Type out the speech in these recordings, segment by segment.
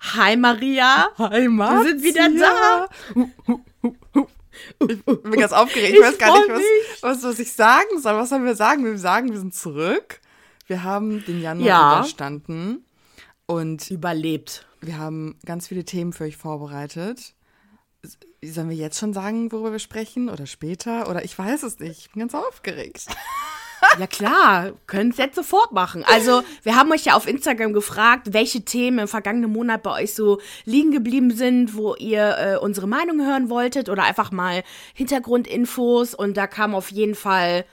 Hi Maria. Hi Maria. Wir sind wieder da. Ich bin ganz aufgeregt. Ich, weiß gar nicht, was, was, was ich sagen soll. Was sollen wir sagen? Wir sagen, wir sind zurück. Wir haben den Januar Ja. überstanden. Und Überlebt. wir haben ganz viele Themen für euch vorbereitet. Sollen wir jetzt schon sagen, worüber wir sprechen? Oder später? Oder ich weiß es nicht. Ich bin ganz aufgeregt. Ja klar, können es jetzt sofort machen. Also, wir haben euch ja auf Instagram gefragt, welche Themen im vergangenen Monat bei euch so liegen geblieben sind, wo ihr äh, unsere Meinung hören wolltet oder einfach mal Hintergrundinfos. Und da kam auf jeden Fall,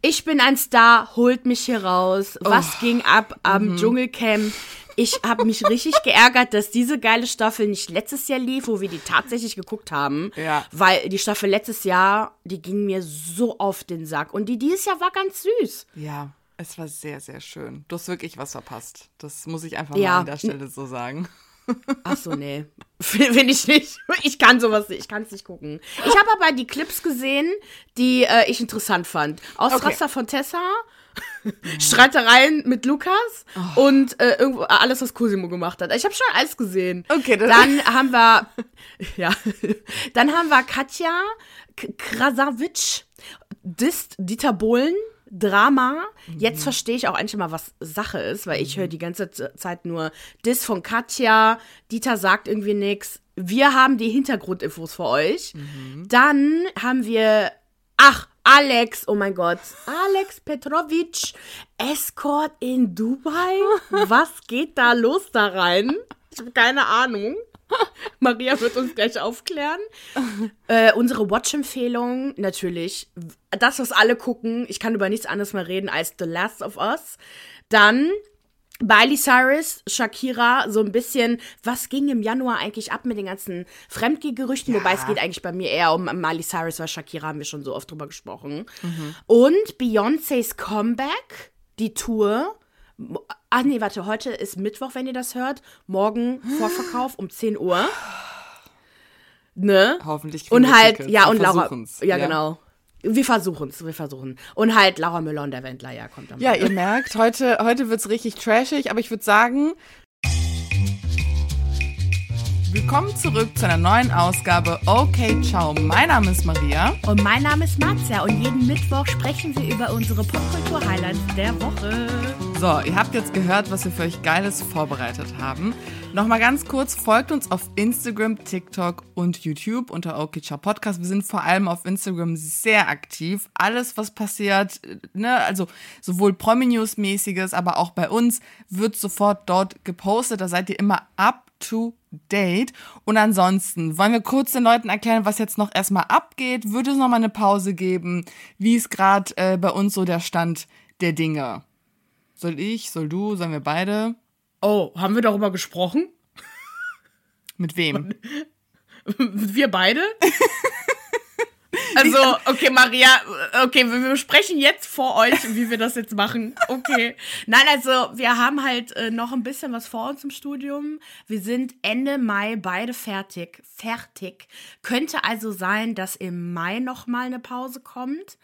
ich bin ein Star, holt mich hier raus. Was ging ab am Dschungelcamp? Ich habe mich richtig geärgert, dass diese geile Staffel nicht letztes Jahr lief, wo wir die tatsächlich geguckt haben. Ja. Weil die Staffel letztes Jahr, die ging mir so auf den Sack. Und die dieses Jahr war ganz süß. Ja, es war sehr, sehr schön. Du hast wirklich was verpasst. Das muss ich einfach Ja. mal an der Stelle so sagen. Ach so, nee. Finde ich nicht. Ich kann sowas nicht. Ich kann es nicht gucken. Ich habe aber die Clips gesehen, die äh, ich interessant fand. Ausraster von Tessa, Streitereien mit Lukas Oh. und äh, irgendwo alles, was Cosimo gemacht hat. Ich habe schon alles gesehen. Okay, das- dann haben wir, ja, dann haben wir Katja K Krasavic, Dist Dieter Bohlen. Drama. Jetzt verstehe ich auch endlich mal, was Sache ist, weil ich höre die ganze Zeit nur Dis von Katja. Dieter sagt irgendwie nichts. Wir haben die Hintergrundinfos für euch. Dann haben wir, ach, Alex, oh mein Gott, Alex Petrovic, Escort in Dubai. Was geht da los da rein? Ich habe keine Ahnung. Maria wird uns gleich aufklären. Äh, unsere Watch-Empfehlung, natürlich. Das, was alle gucken. Ich kann über nichts anderes mehr reden als The Last of Us. Dann Miley Cyrus, Shakira, so ein bisschen, was ging im Januar eigentlich ab mit den ganzen Fremdgeh-Gerüchten? Wobei es geht eigentlich bei mir eher um Miley Cyrus, weil Shakira haben wir schon so oft drüber gesprochen. Und Beyoncés Comeback, die Tour. Ach nee, warte, heute ist Mittwoch, wenn ihr das hört. Morgen Vorverkauf um 10 Uhr. Ne? Hoffentlich kriegen Und wir halt, Tickets. ja, und Laura. versuchen's. Ja, genau. Wir versuchen es, wir versuchen. Und halt Laura Müller und der Wendler, ja, kommt dann. Ja, ihr merkt, heute, heute wird es richtig trashig, aber ich würde sagen, willkommen zurück zu einer neuen Ausgabe Okay, ciao. Mein Name ist Maria. Und mein Name ist Marzia und jeden Mittwoch sprechen wir über unsere Popkultur-Highlights der Woche. So, ihr habt jetzt gehört, was wir für euch Geiles vorbereitet haben. Nochmal ganz kurz, folgt uns auf Instagram, TikTok und YouTube unter Okay Ciao Podcast. Wir sind vor allem auf Instagram sehr aktiv. Alles, was passiert, ne, also sowohl Promi-News-mäßiges, aber auch bei uns, wird sofort dort gepostet. Da seid ihr immer up to date. Und ansonsten wollen wir kurz den Leuten erklären, was jetzt noch erstmal abgeht. Würde es nochmal eine Pause geben? Wie ist gerade äh, bei uns so der Stand der Dinge? Soll ich, soll du, sollen wir beide? Oh, haben wir darüber gesprochen? Mit wem? Wir beide? Also, okay, Maria, okay, wir besprechen jetzt vor euch, wie wir das jetzt machen. Okay. Nein, also, wir haben halt äh, noch ein bisschen was vor uns im Studium. Wir sind Ende Mai beide fertig. Fertig. Könnte also sein, dass im Mai noch mal eine Pause kommt.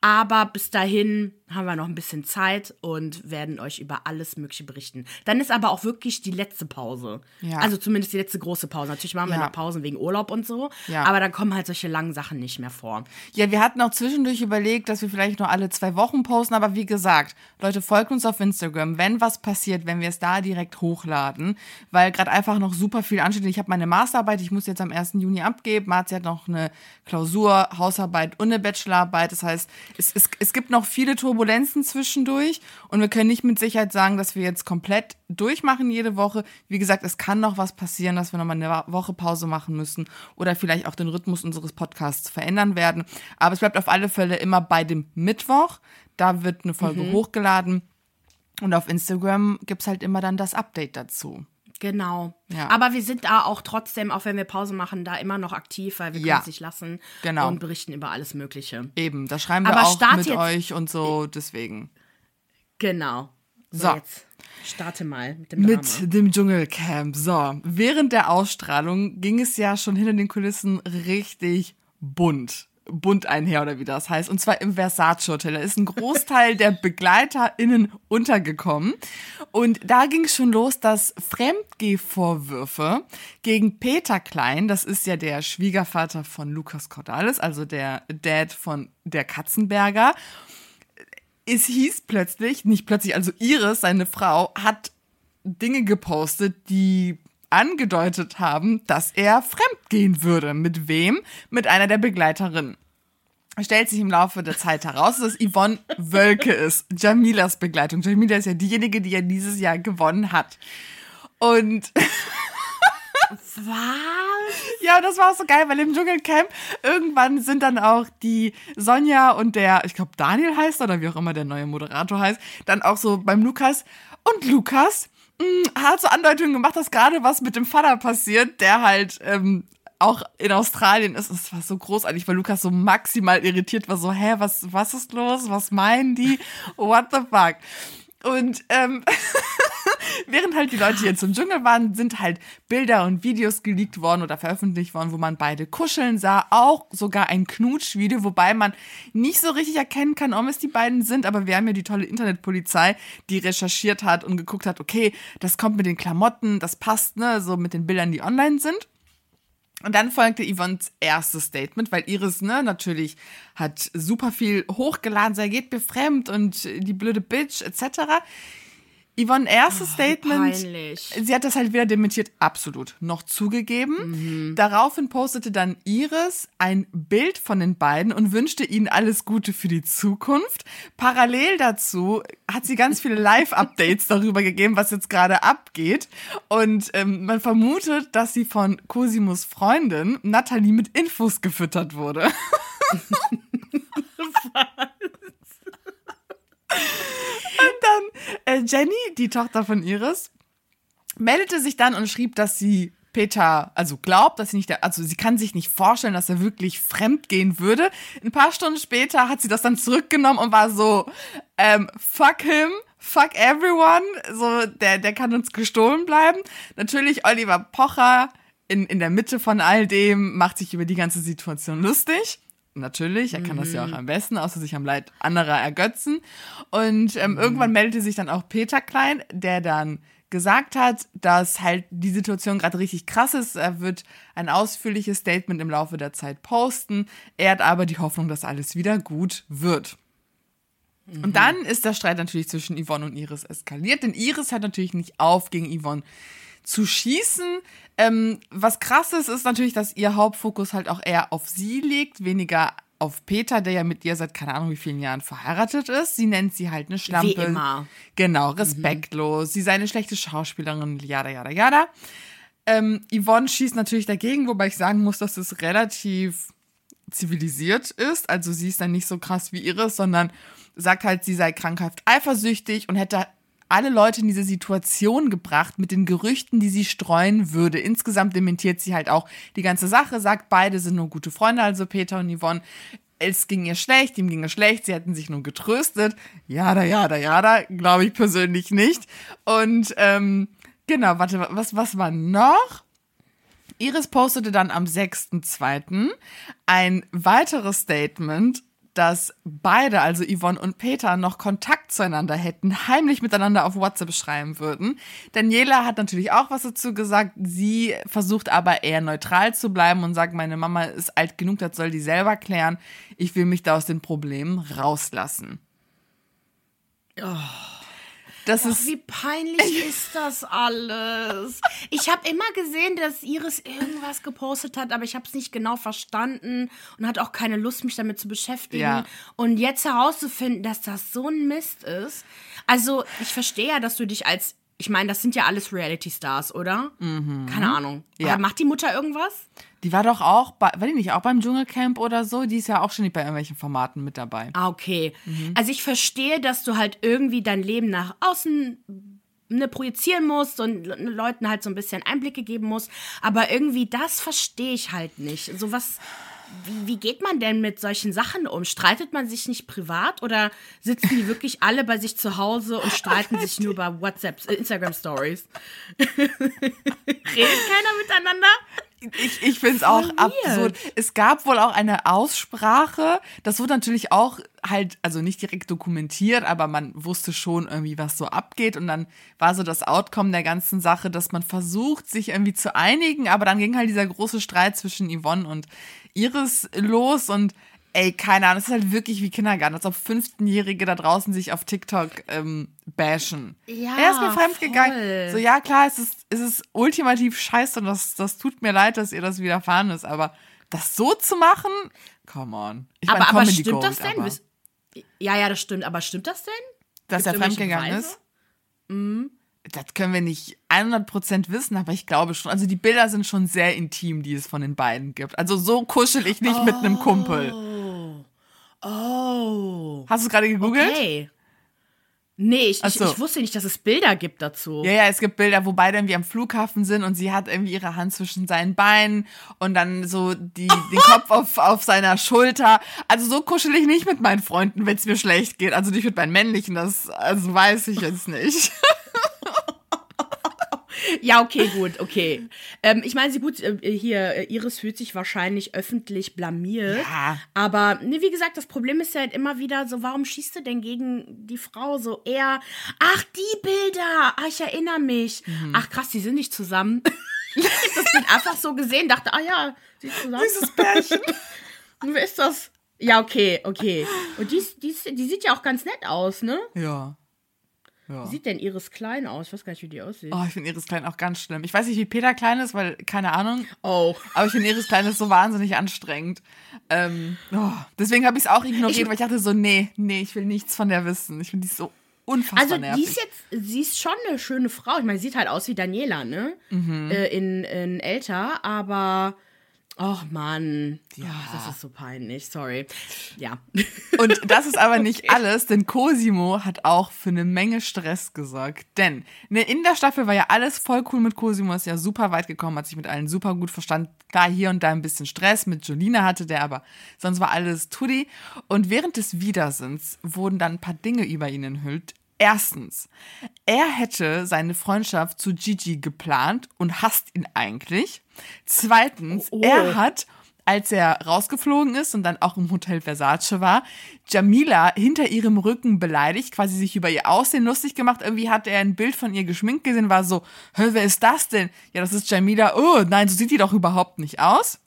Aber bis dahin haben wir noch ein bisschen Zeit und werden euch über alles Mögliche berichten. Dann ist aber auch wirklich die letzte Pause. Ja. Also zumindest die letzte große Pause. Natürlich machen wir Ja. noch Pausen wegen Urlaub und so. Ja. Aber dann kommen halt solche langen Sachen nicht mehr vor. Ja, wir hatten auch zwischendurch überlegt, dass wir vielleicht nur alle zwei Wochen posten, aber wie gesagt, Leute, folgt uns auf Instagram, wenn was passiert, wenn wir es da direkt hochladen, weil gerade einfach noch super viel ansteht. Ich habe meine Masterarbeit, ich muss jetzt am 1. Juni abgeben. Marzi hat noch eine Klausur, Hausarbeit und eine Bachelorarbeit. Das heißt, es, es, es gibt noch viele Turbulenzen zwischendurch und wir können nicht mit Sicherheit sagen, dass wir jetzt komplett durchmachen jede Woche. Wie gesagt, es kann noch was passieren, dass wir nochmal eine Woche Pause machen müssen oder vielleicht auch den Rhythmus unseres Podcasts verändern werden. Aber es bleibt auf alle Fälle immer bei dem Mittwoch. Da wird eine Folge hochgeladen. Und auf Instagram gibt's halt immer dann das Update dazu. Genau. Ja. Aber wir sind da auch trotzdem, auch wenn wir Pause machen, da immer noch aktiv, weil wir Ja. können es nicht lassen. Genau. Und berichten über alles Mögliche. Eben, da schreiben wir Aber auch mit euch und so, deswegen. Genau. So. Jetzt starte mal mit dem. Mit dem Dschungelcamp. So, während der Ausstrahlung ging es ja schon hinter den Kulissen richtig bunt. Bund einher oder wie das heißt. Und zwar im Versace Hotel. Da ist ein Großteil der BegleiterInnen untergekommen. Und da ging es schon los, dass Fremdgehvorwürfe gegen Peter Klein, das ist ja der Schwiegervater von Lukas Cordalis, also der Dad von der Katzenberger, es hieß plötzlich, nicht plötzlich, also Iris, seine Frau, hat Dinge gepostet, die angedeutet haben, dass er fremdgehen würde. Mit wem? Mit einer der Begleiterinnen. Stellt sich im Laufe der Zeit heraus, dass Yvonne Wölke ist, Jamilas Begleitung. Jamila ist ja diejenige, die ja dieses Jahr gewonnen hat. Und Was? Ja, das war auch so geil, weil im Dschungelcamp irgendwann sind dann auch die Sonja und der, ich glaube Daniel heißt oder wie auch immer der neue Moderator heißt, dann auch so beim Lukas. Und Lukas mh, hat so Andeutungen gemacht, dass gerade was mit dem Vater passiert, der halt ähm, auch in Australien ist. Es war so großartig, weil Lukas so maximal irritiert war, so, hä, was, was ist los? Was meinen die? What the fuck? Und ähm, während halt die Leute jetzt im Dschungel waren, sind halt Bilder und Videos geleakt worden oder veröffentlicht worden, wo man beide kuscheln sah. Auch sogar ein Knutschvideo, wobei man nicht so richtig erkennen kann, ob es die beiden sind. Aber wir haben ja die tolle Internetpolizei, die recherchiert hat und geguckt hat, okay, das kommt mit den Klamotten, das passt, ne, so mit den Bildern, die online sind. Und dann folgte Yvonnes erstes Statement, weil Iris, ne, natürlich hat super viel hochgeladen, sie geht befremd und die blöde Bitch etc. Yvonne erstes Oh, Statement, peinlich. sie hat das halt wieder dementiert, absolut, noch zugegeben. Daraufhin postete dann Iris ein Bild von den beiden und wünschte ihnen alles Gute für die Zukunft. Parallel dazu hat sie ganz viele Live-Updates darüber gegeben, was jetzt gerade abgeht. Und ähm, man vermutet, dass sie von Cosimus Freundin Nathalie mit Infos gefüttert wurde. äh, Jenny, die Tochter von Iris, meldete sich dann und schrieb, dass sie Peter, also glaubt, dass sie nicht, also sie kann sich nicht vorstellen, dass er wirklich fremd gehen würde. Ein paar Stunden später hat sie das dann zurückgenommen und war so, ähm, fuck him, fuck everyone, so, der, der kann uns gestohlen bleiben. Natürlich Oliver Pocher in, in der Mitte von all dem macht sich über die ganze Situation lustig. Natürlich, er kann das ja auch am besten, außer sich am Leid anderer ergötzen. Und ähm, irgendwann meldete sich dann auch Peter Klein, der dann gesagt hat, dass halt die Situation gerade richtig krass ist. Er wird ein ausführliches Statement im Laufe der Zeit posten. Er hat aber die Hoffnung, dass alles wieder gut wird. Und dann ist der Streit natürlich zwischen Yvonne und Iris eskaliert, denn Iris hört natürlich nicht auf, gegen Yvonne zu schießen. Ähm, was krass ist, ist natürlich, dass ihr Hauptfokus halt auch eher auf sie liegt, weniger auf Peter, der ja mit ihr seit keine Ahnung wie vielen Jahren verheiratet ist. Sie nennt sie halt eine Schlampe. Wie immer. Genau, respektlos. Sie sei eine schlechte Schauspielerin, yada, yada, yada. Ähm, Yvonne schießt natürlich dagegen, wobei ich sagen muss, dass es relativ zivilisiert ist. Also sie ist dann nicht so krass wie Iris, sondern sagt halt, sie sei krankhaft eifersüchtig und hätte alle Leute in diese Situation gebracht mit den Gerüchten, die sie streuen würde. Insgesamt dementiert sie halt auch die ganze Sache, sagt, beide sind nur gute Freunde, also Peter und Yvonne. Es ging ihr schlecht, ihm ging es schlecht, sie hätten sich nur getröstet. Jada, jada, jada, glaube ich persönlich nicht. Und ähm, genau, warte, was, was war noch? Iris postete dann am 6.2. ein weiteres Statement, dass beide, also Yvonne und Peter, noch Kontakt zueinander hätten, heimlich miteinander auf WhatsApp schreiben würden. Daniela hat natürlich auch was dazu gesagt. Sie versucht aber eher neutral zu bleiben und sagt, meine Mama ist alt genug, das soll die selber klären. Ich will mich da aus den Problemen rauslassen. Das Och, ist wie peinlich ist das alles? Ich habe immer gesehen, dass Iris irgendwas gepostet hat, aber ich habe es nicht genau verstanden und hatte auch keine Lust, mich damit zu beschäftigen. Ja. Und jetzt herauszufinden, dass das so ein Mist ist. Also, ich verstehe ja, dass du dich als. Ich meine, das sind ja alles Reality-Stars, oder? Keine Ahnung. Mhm. Ja. Aber macht die Mutter irgendwas? Die war doch auch, bei, war die nicht auch beim Dschungelcamp oder so? Die ist ja auch schon nicht bei irgendwelchen Formaten mit dabei. Ah, okay. Mhm. Also ich verstehe, dass du halt irgendwie dein Leben nach außen ne, projizieren musst und Le- Leuten halt so ein bisschen Einblicke geben musst. Aber irgendwie das verstehe ich halt nicht. So was. Wie, wie geht man denn mit solchen Sachen um? Streitet man sich nicht privat oder sitzen die wirklich alle bei sich zu Hause und streiten sich nur bei WhatsApp, äh, Instagram Stories? Redet keiner miteinander? Ich, ich finde es auch absurd. Es gab wohl auch eine Aussprache. Das wurde natürlich auch halt, also nicht direkt dokumentiert, aber man wusste schon irgendwie, was so abgeht. Und dann war so das Outcome der ganzen Sache, dass man versucht, sich irgendwie zu einigen. Aber dann ging halt dieser große Streit zwischen Yvonne und Iris los. Und ey, keine Ahnung, es ist halt wirklich wie Kindergarten, als ob 15-Jährige da draußen sich auf TikTok ähm, bashen. Ja, er ist mir fremd voll. gegangen. So, ja, klar, es ist, es ist ultimativ scheiße und das, das tut mir leid, dass ihr das widerfahren ist, aber das so zu machen, come on. Ich aber, mein, aber Comedy stimmt das Gold, denn? aber Ja, ja, das stimmt. Aber stimmt das denn? dass er Gibt's irgendwelche fremdgegangen ist? Das können wir nicht 100% wissen, aber ich glaube schon. Also die Bilder sind schon sehr intim, die es von den beiden gibt. Also so kuschel ich nicht mit einem Kumpel. Oh. Oh. Hast du es gerade gegoogelt? Okay. Nee, ich, Ach ich, so. ich wusste nicht, dass es Bilder gibt dazu. Ja, ja, es gibt Bilder, wo beide irgendwie am Flughafen sind und sie hat irgendwie ihre Hand zwischen seinen Beinen und dann so die, den Kopf auf, auf seiner Schulter. Also so kuschel ich nicht mit meinen Freunden, wenn es mir schlecht geht. Also nicht mit meinen männlichen, das also weiß ich jetzt nicht. Ja, okay, gut, okay. Ähm, ich meine, sie gut, äh, hier, äh, Iris fühlt sich wahrscheinlich öffentlich blamiert. Ja. Aber, ne, wie gesagt, das Problem ist ja halt immer wieder so, warum schießt du denn gegen die Frau so eher? Ach, die Bilder! Ach, ich erinnere mich. Mhm. Ach, krass, die sind nicht zusammen. ich hab das Bild einfach so gesehen, dachte, ah ja, sie ist zusammen. Dieses Pärchen. Wer ist das? Ja, okay, okay. Und die, die, die sieht ja auch ganz nett aus, ne? Ja. Ja. Wie sieht denn Iris Klein aus? Ich weiß gar nicht, wie die aussieht. Oh, ich finde Iris Klein auch ganz schlimm. Ich weiß nicht, wie Peter Klein ist, weil, keine Ahnung. Oh. Aber ich finde Iris Klein ist so wahnsinnig anstrengend. Ähm, oh, deswegen habe ich es auch ignoriert, Ich- weil ich dachte so, nee, nee, ich will nichts von der wissen. Ich finde die so unfassbar Also nervig. die ist jetzt, sie ist schon eine schöne Frau. Ich meine, sie sieht halt aus wie Daniela, ne? Mhm. Äh, in, in älter, aber ach Mann, Ja. oh, das ist so peinlich. Sorry. Ja. Und das ist aber nicht alles, denn Cosimo hat auch für eine Menge Stress gesorgt. Denn ne, in der Staffel war ja alles voll cool mit Cosimo, ist ja super weit gekommen, hat sich mit allen super gut verstanden. Klar, hier und da ein bisschen Stress mit Jolina hatte der, aber sonst war alles Tutti. Und während des Wiedersinns wurden dann ein paar Dinge über ihn enthüllt. Erstens, er hätte seine Freundschaft zu Gigi geplant und hasst ihn eigentlich. Zweitens, Oh. er hat als er rausgeflogen ist und dann auch im Hotel Versace war, Jamila hinter ihrem Rücken beleidigt, quasi sich über ihr Aussehen lustig gemacht. Irgendwie hat er ein Bild von ihr geschminkt gesehen, war so, hä, wer ist das denn? Ja, das ist Jamila. Oh, nein, so sieht die doch überhaupt nicht aus.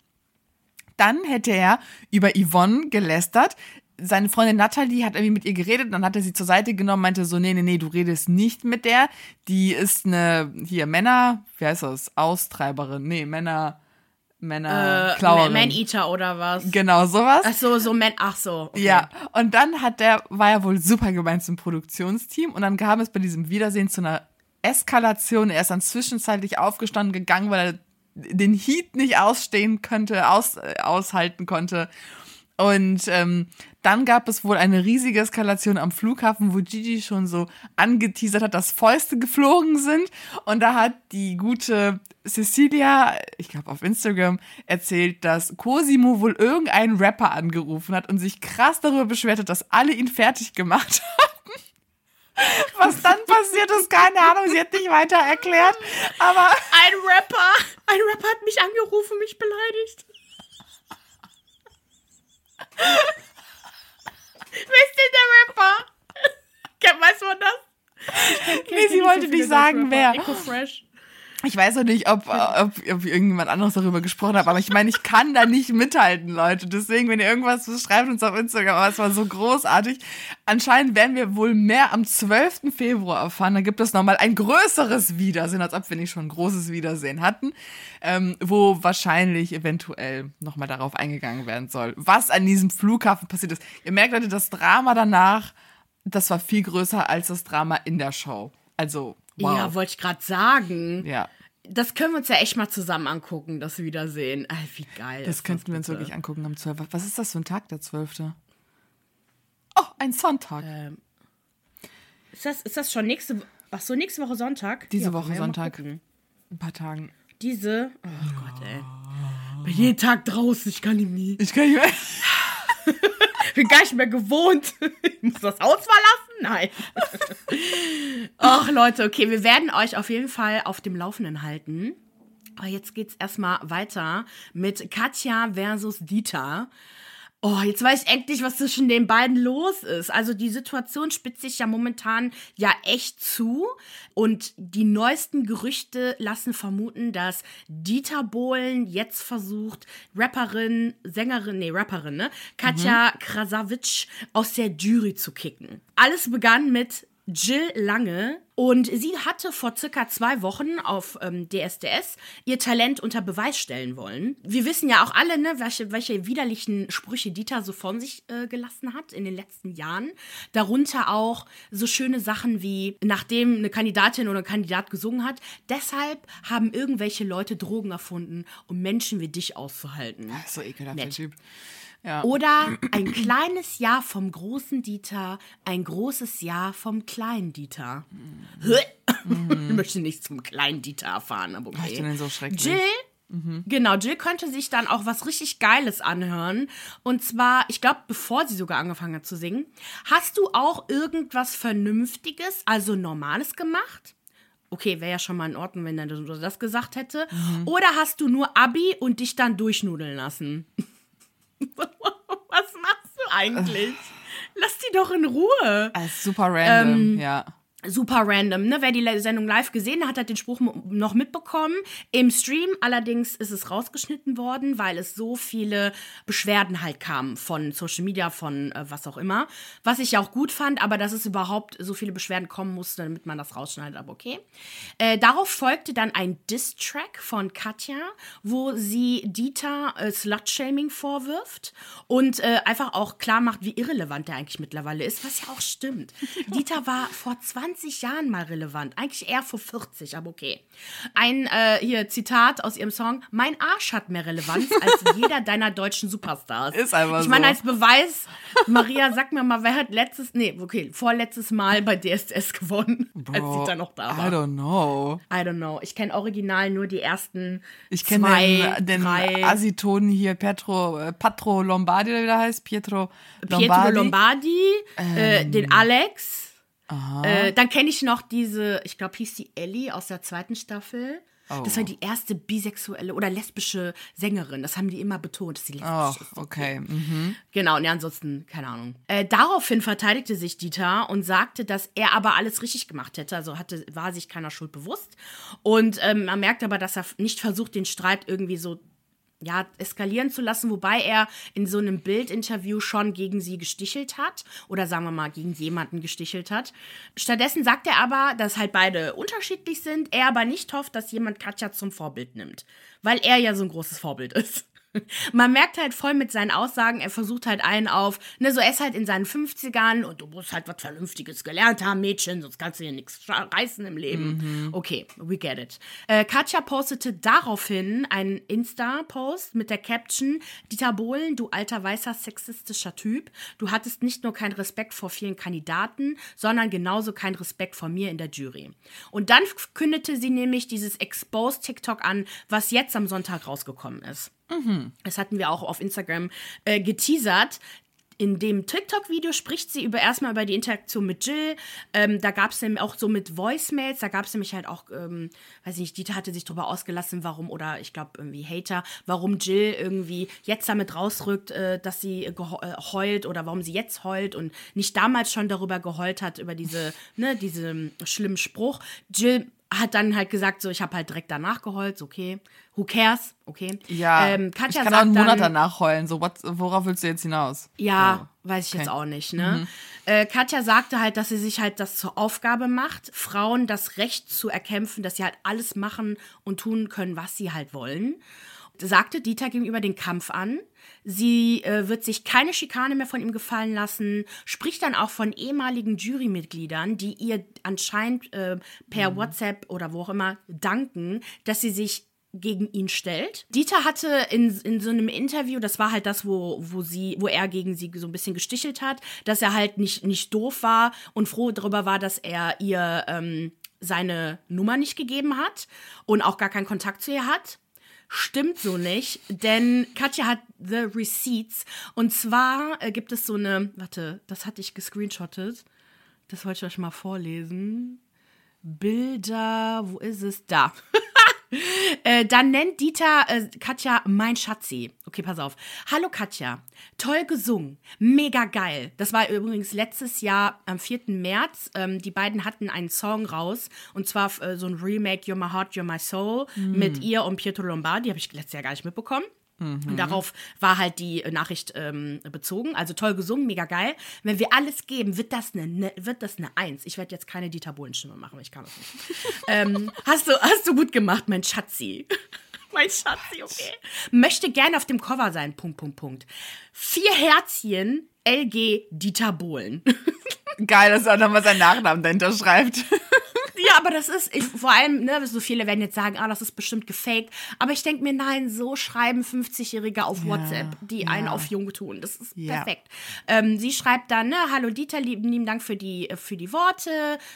Dann hätte er über Yvonne gelästert. Seine Freundin Natalie hat irgendwie mit ihr geredet, dann hat er sie zur Seite genommen, meinte so, nee, nee, nee, du redest nicht mit der. Die ist eine, hier, Männer, wie heißt das? Austreiberin. Nee, Männer, Männer, Äh. Man-Eater oder was? Genau, sowas. Ach so, so Man, ach so. Okay. Ja, und dann hat der, war er wohl super gemeint zum Produktionsteam und dann kam es bei diesem Wiedersehen zu einer Eskalation. Er ist dann zwischenzeitlich aufgestanden gegangen, weil er den Heat nicht ausstehen könnte, aus, äh, aushalten konnte. Und ähm, dann gab es wohl eine riesige Eskalation am Flughafen, wo Gigi schon so angeteasert hat, dass Fäuste geflogen sind. Und da hat die gute Cecilia, ich glaube auf Instagram, erzählt, dass Cosimo wohl irgendeinen Rapper angerufen hat und sich krass darüber beschwert hat, dass alle ihn fertig gemacht haben. Was dann passiert ist, keine Ahnung, sie hat nicht weiter erklärt. Aber Ein Rapper, ein Rapper hat mich angerufen, mich beleidigt. Denn der Rapper? Kennt- Weiß man das? nee, sie wollte nicht sagen, wer. Eco Fresh. Ich weiß auch nicht, ob, ob, ob irgendjemand anderes darüber gesprochen hat, aber ich meine, ich kann da nicht mithalten, Leute. Deswegen, wenn ihr irgendwas schreibt uns auf Instagram, aber es war so großartig. Anscheinend werden wir wohl mehr am 12. Februar erfahren. Da gibt es nochmal ein größeres Wiedersehen, als ob wir nicht schon ein großes Wiedersehen hatten, ähm, wo wahrscheinlich eventuell nochmal darauf eingegangen werden soll, was an diesem Flughafen passiert ist. Ihr merkt, Leute, das Drama danach, das war viel größer als das Drama in der Show. Also, wow. Ja, wollte ich gerade sagen. ja. Das können wir uns ja echt mal zusammen angucken, das Wiedersehen. Ey, wie geil. Das könnten wir uns wirklich angucken am 12. Was ist das für ein Tag, der 12.? Oh, ein Sonntag. Ist das, ist das schon nächste Woche? Ach so, nächste Woche Sonntag? Diese Ja, Woche ja Sonntag. Ein paar Tagen. Diese. Oh Gott, ey. Bin jeden Tag draußen, ich kann ihn nie. Ich kann nicht mehr. Bin gar nicht mehr gewohnt. Ich muss das Haus verlassen? Nein. Ach, Leute, okay, wir werden euch auf jeden Fall auf dem Laufenden halten. Aber jetzt geht's erstmal weiter mit Katja versus Dieter. Oh, jetzt weiß ich endlich, was zwischen den beiden los ist. Also die Situation spitzt sich ja momentan ja echt zu. Und die neuesten Gerüchte lassen vermuten, dass Dieter Bohlen jetzt versucht, Rapperin, Sängerin, nee, Rapperin, ne? Katja mhm. Krasavitsch aus der Jury zu kicken. Alles begann mit Jill Lange. Und sie hatte vor circa zwei Wochen auf ähm, DSDS ihr Talent unter Beweis stellen wollen. Wir wissen ja auch alle, ne, welche, welche widerlichen Sprüche Dieter so von sich äh, gelassen hat in den letzten Jahren. Darunter auch so schöne Sachen wie, nachdem eine Kandidatin oder ein Kandidat gesungen hat, deshalb haben irgendwelche Leute Drogen erfunden, um Menschen wie dich auszuhalten. so ekelhaft, der Typ. Ja. Oder ein kleines Jahr vom großen Dieter, ein großes Jahr vom kleinen Dieter. Mhm. ich möchte nichts zum kleinen Dieter erfahren, aber okay. Ich so schrecklich. Jill Mhm. Genau, Jill könnte sich dann auch was richtig Geiles anhören. Und zwar, ich glaube, bevor sie sogar angefangen hat zu singen, hast du auch irgendwas Vernünftiges, also Normales gemacht? Okay, wäre ja schon mal in Ordnung, wenn er das gesagt hätte. Mhm. Oder hast du nur Abi und dich dann durchnudeln lassen? Was machst du eigentlich? Lass die doch in Ruhe. Ist super random, ähm, ja super random. Ne? Wer die Sendung live gesehen hat, hat den Spruch noch mitbekommen. Im Stream allerdings ist es rausgeschnitten worden, weil es so viele Beschwerden halt kamen von Social Media, von äh, was auch immer. Was ich ja auch gut fand, aber dass es überhaupt so viele Beschwerden kommen musste, damit man das rausschneidet, aber okay. Äh, darauf folgte dann ein Diss-Track von Katja, wo sie Dieter äh, Slut-Shaming vorwirft und äh, einfach auch klar macht, wie irrelevant der eigentlich mittlerweile ist, was ja auch stimmt. Dieter war vor 20 20 Jahren mal relevant. Eigentlich eher vor 40, aber okay. Ein äh, hier Zitat aus ihrem Song: Mein Arsch hat mehr Relevanz als jeder deiner deutschen Superstars. Ist einfach so. Ich meine, als Beweis, Maria, sag mir mal, wer hat letztes, nee, okay, vorletztes Mal bei DSS gewonnen, Bro, als sie da noch da war. I don't know. I don't know. Ich kenne original nur die ersten Ich kenne den, den Asitonen hier, Pietro, äh, Patro Lombardi, oder wie der heißt, Pietro Lombardi. Pietro Lombardi, ähm. äh, den Alex. Äh, dann kenne ich noch diese, ich glaube, hieß die Ellie aus der zweiten Staffel. Oh. Das war die erste bisexuelle oder lesbische Sängerin. Das haben die immer betont, dass sie lesbisch oh, ist. Okay. Mhm. Genau, und ja, ansonsten, keine Ahnung. Äh, daraufhin verteidigte sich Dieter und sagte, dass er aber alles richtig gemacht hätte. Also hatte, war sich keiner Schuld bewusst. Und ähm, man merkt aber, dass er nicht versucht, den Streit irgendwie so ja, eskalieren zu lassen, wobei er in so einem Bildinterview schon gegen sie gestichelt hat oder sagen wir mal gegen jemanden gestichelt hat. Stattdessen sagt er aber, dass halt beide unterschiedlich sind, er aber nicht hofft, dass jemand Katja zum Vorbild nimmt, weil er ja so ein großes Vorbild ist. Man merkt halt voll mit seinen Aussagen, er versucht halt einen auf, ne, so er ist halt in seinen 50ern und du musst halt was Vernünftiges gelernt haben, Mädchen, sonst kannst du hier nichts reißen im Leben. Mhm. Okay, we get it. Äh, Katja postete daraufhin einen Insta-Post mit der Caption: Dieter Bohlen, du alter weißer sexistischer Typ, du hattest nicht nur keinen Respekt vor vielen Kandidaten, sondern genauso keinen Respekt vor mir in der Jury. Und dann kündete sie nämlich dieses Exposed TikTok an, was jetzt am Sonntag rausgekommen ist. Mhm. Das hatten wir auch auf Instagram äh, geteasert. In dem TikTok-Video spricht sie über erstmal über die Interaktion mit Jill. Ähm, da gab es nämlich auch so mit Voicemails, da gab es nämlich halt auch, ähm, weiß nicht, Dieter hatte sich darüber ausgelassen, warum, oder ich glaube irgendwie Hater, warum Jill irgendwie jetzt damit rausrückt, äh, dass sie äh, heult oder warum sie jetzt heult und nicht damals schon darüber geheult hat, über diese, ne, diesen schlimmen Spruch. Jill hat dann halt gesagt, so, ich habe halt direkt danach geheult, so, okay, who cares, okay. Ja, ähm, Katja ich kann auch einen Monat dann, danach heulen, so, what, worauf willst du jetzt hinaus? Ja, so. weiß ich okay. jetzt auch nicht, ne. Mhm. Äh, Katja sagte halt, dass sie sich halt das zur Aufgabe macht, Frauen das Recht zu erkämpfen, dass sie halt alles machen und tun können, was sie halt wollen sagte Dieter gegenüber den Kampf an. Sie äh, wird sich keine Schikane mehr von ihm gefallen lassen, spricht dann auch von ehemaligen Jurymitgliedern, die ihr anscheinend äh, per mhm. WhatsApp oder wo auch immer danken, dass sie sich gegen ihn stellt. Dieter hatte in, in so einem Interview, das war halt das, wo, wo sie, wo er gegen sie so ein bisschen gestichelt hat, dass er halt nicht, nicht doof war und froh darüber war, dass er ihr ähm, seine Nummer nicht gegeben hat und auch gar keinen Kontakt zu ihr hat. Stimmt so nicht, denn Katja hat The Receipts. Und zwar äh, gibt es so eine, warte, das hatte ich gescreenshottet. Das wollte ich euch mal vorlesen. Bilder, wo ist es? Da. Äh, dann nennt Dieter äh, Katja mein Schatzi. Okay, pass auf. Hallo Katja, toll gesungen, mega geil. Das war übrigens letztes Jahr am 4. März. Ähm, die beiden hatten einen Song raus und zwar äh, so ein Remake You're My Heart, You're My Soul mit ihr und Pietro Lombardi. Habe ich letztes Jahr gar nicht mitbekommen. Und darauf war halt die äh, Nachricht ähm, bezogen. Also toll gesungen, mega geil. Wenn wir alles geben, wird das eine, ne, wird das eine Eins. Ich werde jetzt keine Dieter Bohlen-Stimme machen, ich kann das nicht. ähm, hast, du, hast du gut gemacht, mein Schatzi. Mein Schatzi, okay. Möchte gerne auf dem Cover sein, Punkt, Punkt, Punkt. Vier Herzchen, LG Dieter Bohlen. Geil, dass er auch nochmal seinen Nachnamen dahinter schreibt. Aber das ist, ich, vor allem, ne, so viele werden jetzt sagen, ah, das ist bestimmt gefaked. Aber ich denke mir, nein, so schreiben 50-Jährige auf Ja, WhatsApp, die ja. einen auf jung tun. Das ist Ja. perfekt. Ähm, sie schreibt dann, ne, hallo Dieter, lieben, lieben Dank für die, äh, für die Worte,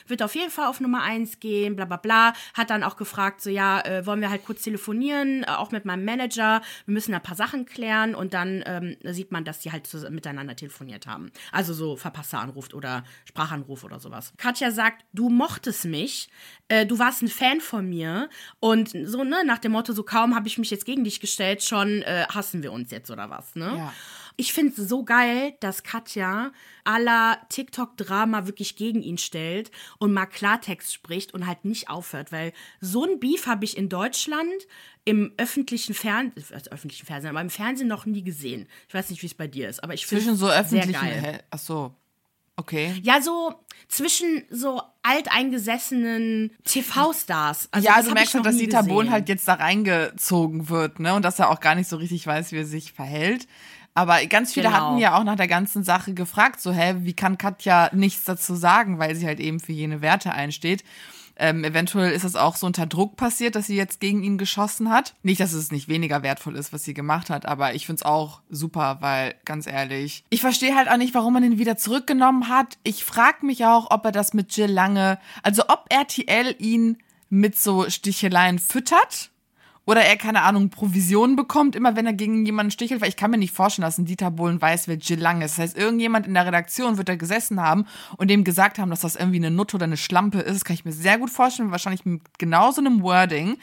wird auf jeden Fall auf Nummer 1 gehen, bla bla bla. Hat dann auch gefragt, so ja, äh, wollen wir halt kurz telefonieren, äh, auch mit meinem Manager. Wir müssen ein paar Sachen klären und dann ähm, sieht man, dass die halt miteinander telefoniert haben. Also so verpasster Anruf oder Sprachanruf oder sowas. Katja sagt, du mochtest mich, äh, du warst ein Fan von mir und so, ne, nach dem Motto, so kaum habe ich mich jetzt gegen dich gestellt, schon äh, hassen wir uns jetzt oder was, ne? Ja. Ich finde es so geil, dass Katja aller TikTok-Drama wirklich gegen ihn stellt und mal Klartext spricht und halt nicht aufhört, weil so ein Beef habe ich in Deutschland im öffentlichen Fernsehen, also öffentlichen Fernsehen, aber im Fernsehen noch nie gesehen. Ich weiß nicht, wie es bei dir ist, aber ich finde Zwischen so sehr öffentlichen. geil. Hä? Ach so. Okay. Ja, so zwischen so alteingesessenen TV-Stars. Also ja, du merkst noch dass Dieter Bohlen halt jetzt da reingezogen wird, ne? Und dass er auch gar nicht so richtig weiß, wie er sich verhält. Aber ganz viele Genau. hatten ja auch nach der ganzen Sache gefragt, so, hä, wie kann Katja nichts dazu sagen, weil sie halt eben für jene Werte einsteht. Ähm, eventuell ist es auch so unter Druck passiert, dass sie jetzt gegen ihn geschossen hat. Nicht, dass es nicht weniger wertvoll ist, was sie gemacht hat, aber ich find's auch super, weil, ganz ehrlich, ich verstehe halt auch nicht, warum man ihn wieder zurückgenommen hat. Ich frag mich auch, ob er das mit Jill Lange, also ob RTL ihn mit so Sticheleien füttert oder er, keine Ahnung, Provisionen bekommt, immer wenn er gegen jemanden stichelt, weil ich kann mir nicht vorstellen, dass ein Dieter Bohlen weiß, wer Jill Lang ist. Das heißt, irgendjemand in der Redaktion wird da gesessen haben und dem gesagt haben, dass das irgendwie eine Nutte oder eine Schlampe ist. Das kann ich mir sehr gut vorstellen, wahrscheinlich mit genau so einem Wording.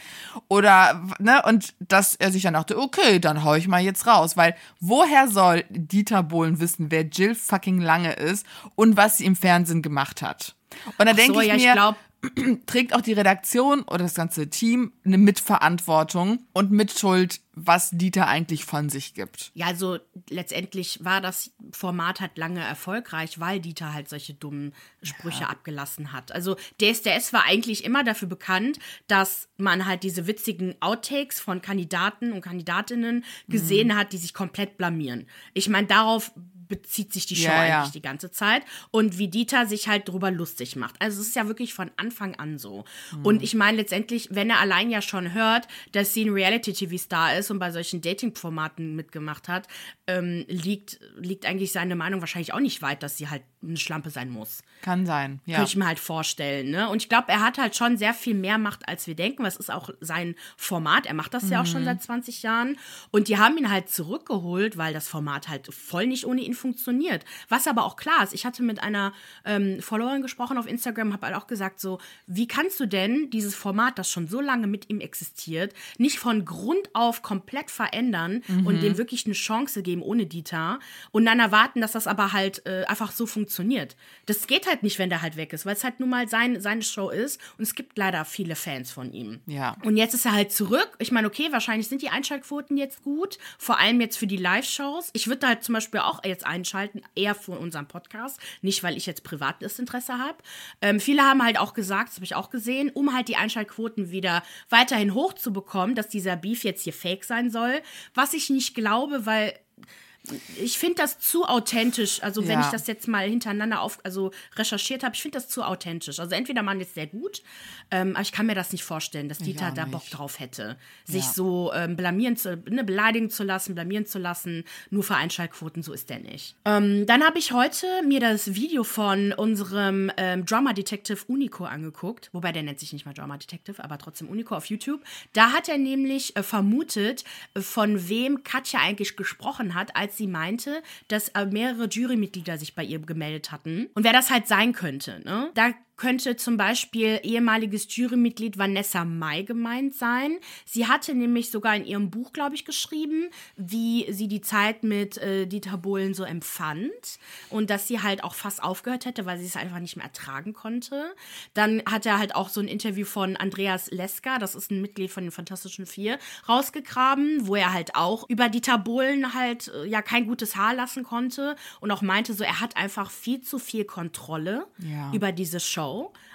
Oder, ne, und dass er sich dann dachte, okay, dann hau ich mal jetzt raus. Weil woher soll Dieter Bohlen wissen, wer Jill fucking Lange ist und was sie im Fernsehen gemacht hat? Und dann denke so, ich ja, ich mir, glaub- trägt auch die Redaktion oder das ganze Team eine Mitverantwortung und Mitschuld, was Dieter eigentlich von sich gibt. Ja, also letztendlich war das Format halt lange erfolgreich, weil Dieter halt solche dummen Sprüche abgelassen hat. Also DSDS war eigentlich immer dafür bekannt, dass man halt diese witzigen Outtakes von Kandidaten und Kandidatinnen gesehen Mhm. hat, die sich komplett blamieren. Ich meine, darauf bezieht sich die Show Ja, ja. eigentlich die ganze Zeit und wie Dieter sich halt drüber lustig macht. Also es ist ja wirklich von Anfang an so. Mhm. Und ich meine letztendlich, wenn er allein ja schon hört, dass sie ein Reality-TV-Star ist und bei solchen Dating-Formaten mitgemacht hat, ähm, liegt, liegt eigentlich seine Meinung wahrscheinlich auch nicht weit, dass sie halt eine Schlampe sein muss. Kann sein, ja. Könnte ich mir halt vorstellen. Ne? Und ich glaube, er hat halt schon sehr viel mehr Macht, als wir denken. Was ist auch sein Format? Er macht das ja auch Mhm. schon seit 20 Jahren. Und die haben ihn halt zurückgeholt, weil das Format halt voll nicht ohne ihn funktioniert. Was aber auch klar ist. Ich hatte mit einer ähm, Followerin gesprochen auf Instagram, habe halt auch gesagt, so, wie kannst du denn dieses Format, das schon so lange mit ihm existiert, nicht von Grund auf komplett verändern Mhm. und dem wirklich eine Chance geben ohne Dieter und dann erwarten, dass das aber halt äh, einfach so funktioniert. Das geht halt nicht, wenn der halt weg ist, weil es halt nun mal sein, seine Show ist und es gibt leider viele Fans von ihm. Ja. Und jetzt ist er halt zurück. Ich meine, okay, wahrscheinlich sind die Einschaltquoten jetzt gut, vor allem jetzt für die Live-Shows. Ich würde da halt zum Beispiel auch jetzt einschalten, eher für unseren Podcast, nicht weil ich jetzt privat das Interesse habe. Ähm, viele haben halt auch gesagt, das habe ich auch gesehen, um halt die Einschaltquoten wieder weiterhin hochzubekommen, dass dieser Beef jetzt hier fake sein soll, was ich nicht glaube, weil ich finde das zu authentisch. Also wenn Ja. ich das jetzt mal hintereinander auf, also recherchiert habe, ich finde das zu authentisch. Also entweder man ist sehr gut, ähm, aber ich kann mir das nicht vorstellen, dass Dieter da. Bock drauf hätte, sich Ja. so ähm, blamieren zu, ne, beleidigen zu lassen, blamieren zu lassen, nur für Einschaltquoten, so ist der nicht. Ähm, dann habe ich heute mir das Video von unserem ähm, Drama Detective Unico angeguckt, wobei der nennt sich nicht mal Drama Detective, aber trotzdem Unico auf YouTube. Da hat er nämlich äh, vermutet, äh, von wem Katja eigentlich gesprochen hat, als sie meinte, dass äh, mehrere Jurymitglieder sich bei ihr gemeldet hatten und wer das halt sein könnte. Ne? Da könnte zum Beispiel ehemaliges Jurymitglied Vanessa Mai gemeint sein. Sie hatte nämlich sogar in ihrem Buch, glaube ich, geschrieben, wie sie die Zeit mit äh, Dieter Bohlen so empfand und dass sie halt auch fast aufgehört hätte, weil sie es einfach nicht mehr ertragen konnte. Dann hat er halt auch so ein Interview von Andreas Leska, das ist ein Mitglied von den Fantastischen Vier, rausgegraben, wo er halt auch über Dieter Bohlen halt äh, ja kein gutes Haar lassen konnte und auch meinte so, er hat einfach viel zu viel Kontrolle Ja. über diese Show.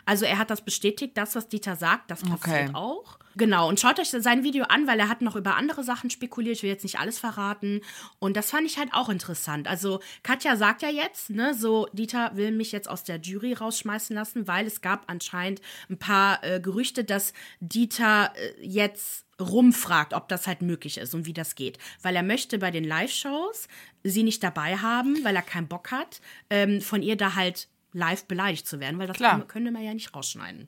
Also er hat das bestätigt, das, was Dieter sagt, das passiert Okay. auch. Genau, und schaut euch sein Video an, weil er hat noch über andere Sachen spekuliert. Ich will jetzt nicht alles verraten. Und das fand ich halt auch interessant. Also Katja sagt ja jetzt, ne, so Dieter will mich jetzt aus der Jury rausschmeißen lassen, weil es gab anscheinend ein paar äh, Gerüchte, dass Dieter äh, jetzt rumfragt, ob das halt möglich ist und wie das geht. Weil er möchte bei den Live-Shows sie nicht dabei haben, weil er keinen Bock hat, ähm, von ihr da halt live beleidigt zu werden, weil das Klar. könnte man ja nicht rausschneiden.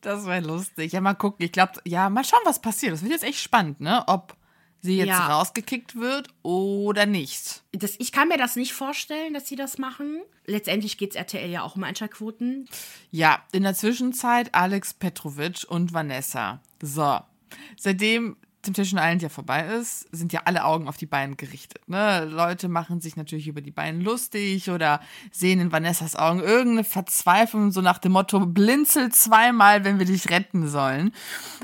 Das wäre lustig. Ja, mal gucken. Ich glaube, ja, mal schauen, was passiert. Das wird jetzt echt spannend, ne? Ob sie jetzt Ja. rausgekickt wird oder nicht. Das, ich kann mir das nicht vorstellen, dass sie das machen. Letztendlich geht es RTL ja auch um Einschaltquoten. Ja, in der Zwischenzeit Alex Petrovic und Vanessa. So. Seitdem Temptation Island ja vorbei ist, sind ja alle Augen auf die beiden gerichtet. Ne? Leute machen sich natürlich über die beiden lustig oder sehen in Vanessas Augen irgendeine Verzweiflung, so nach dem Motto, blinzel zweimal, wenn wir dich retten sollen.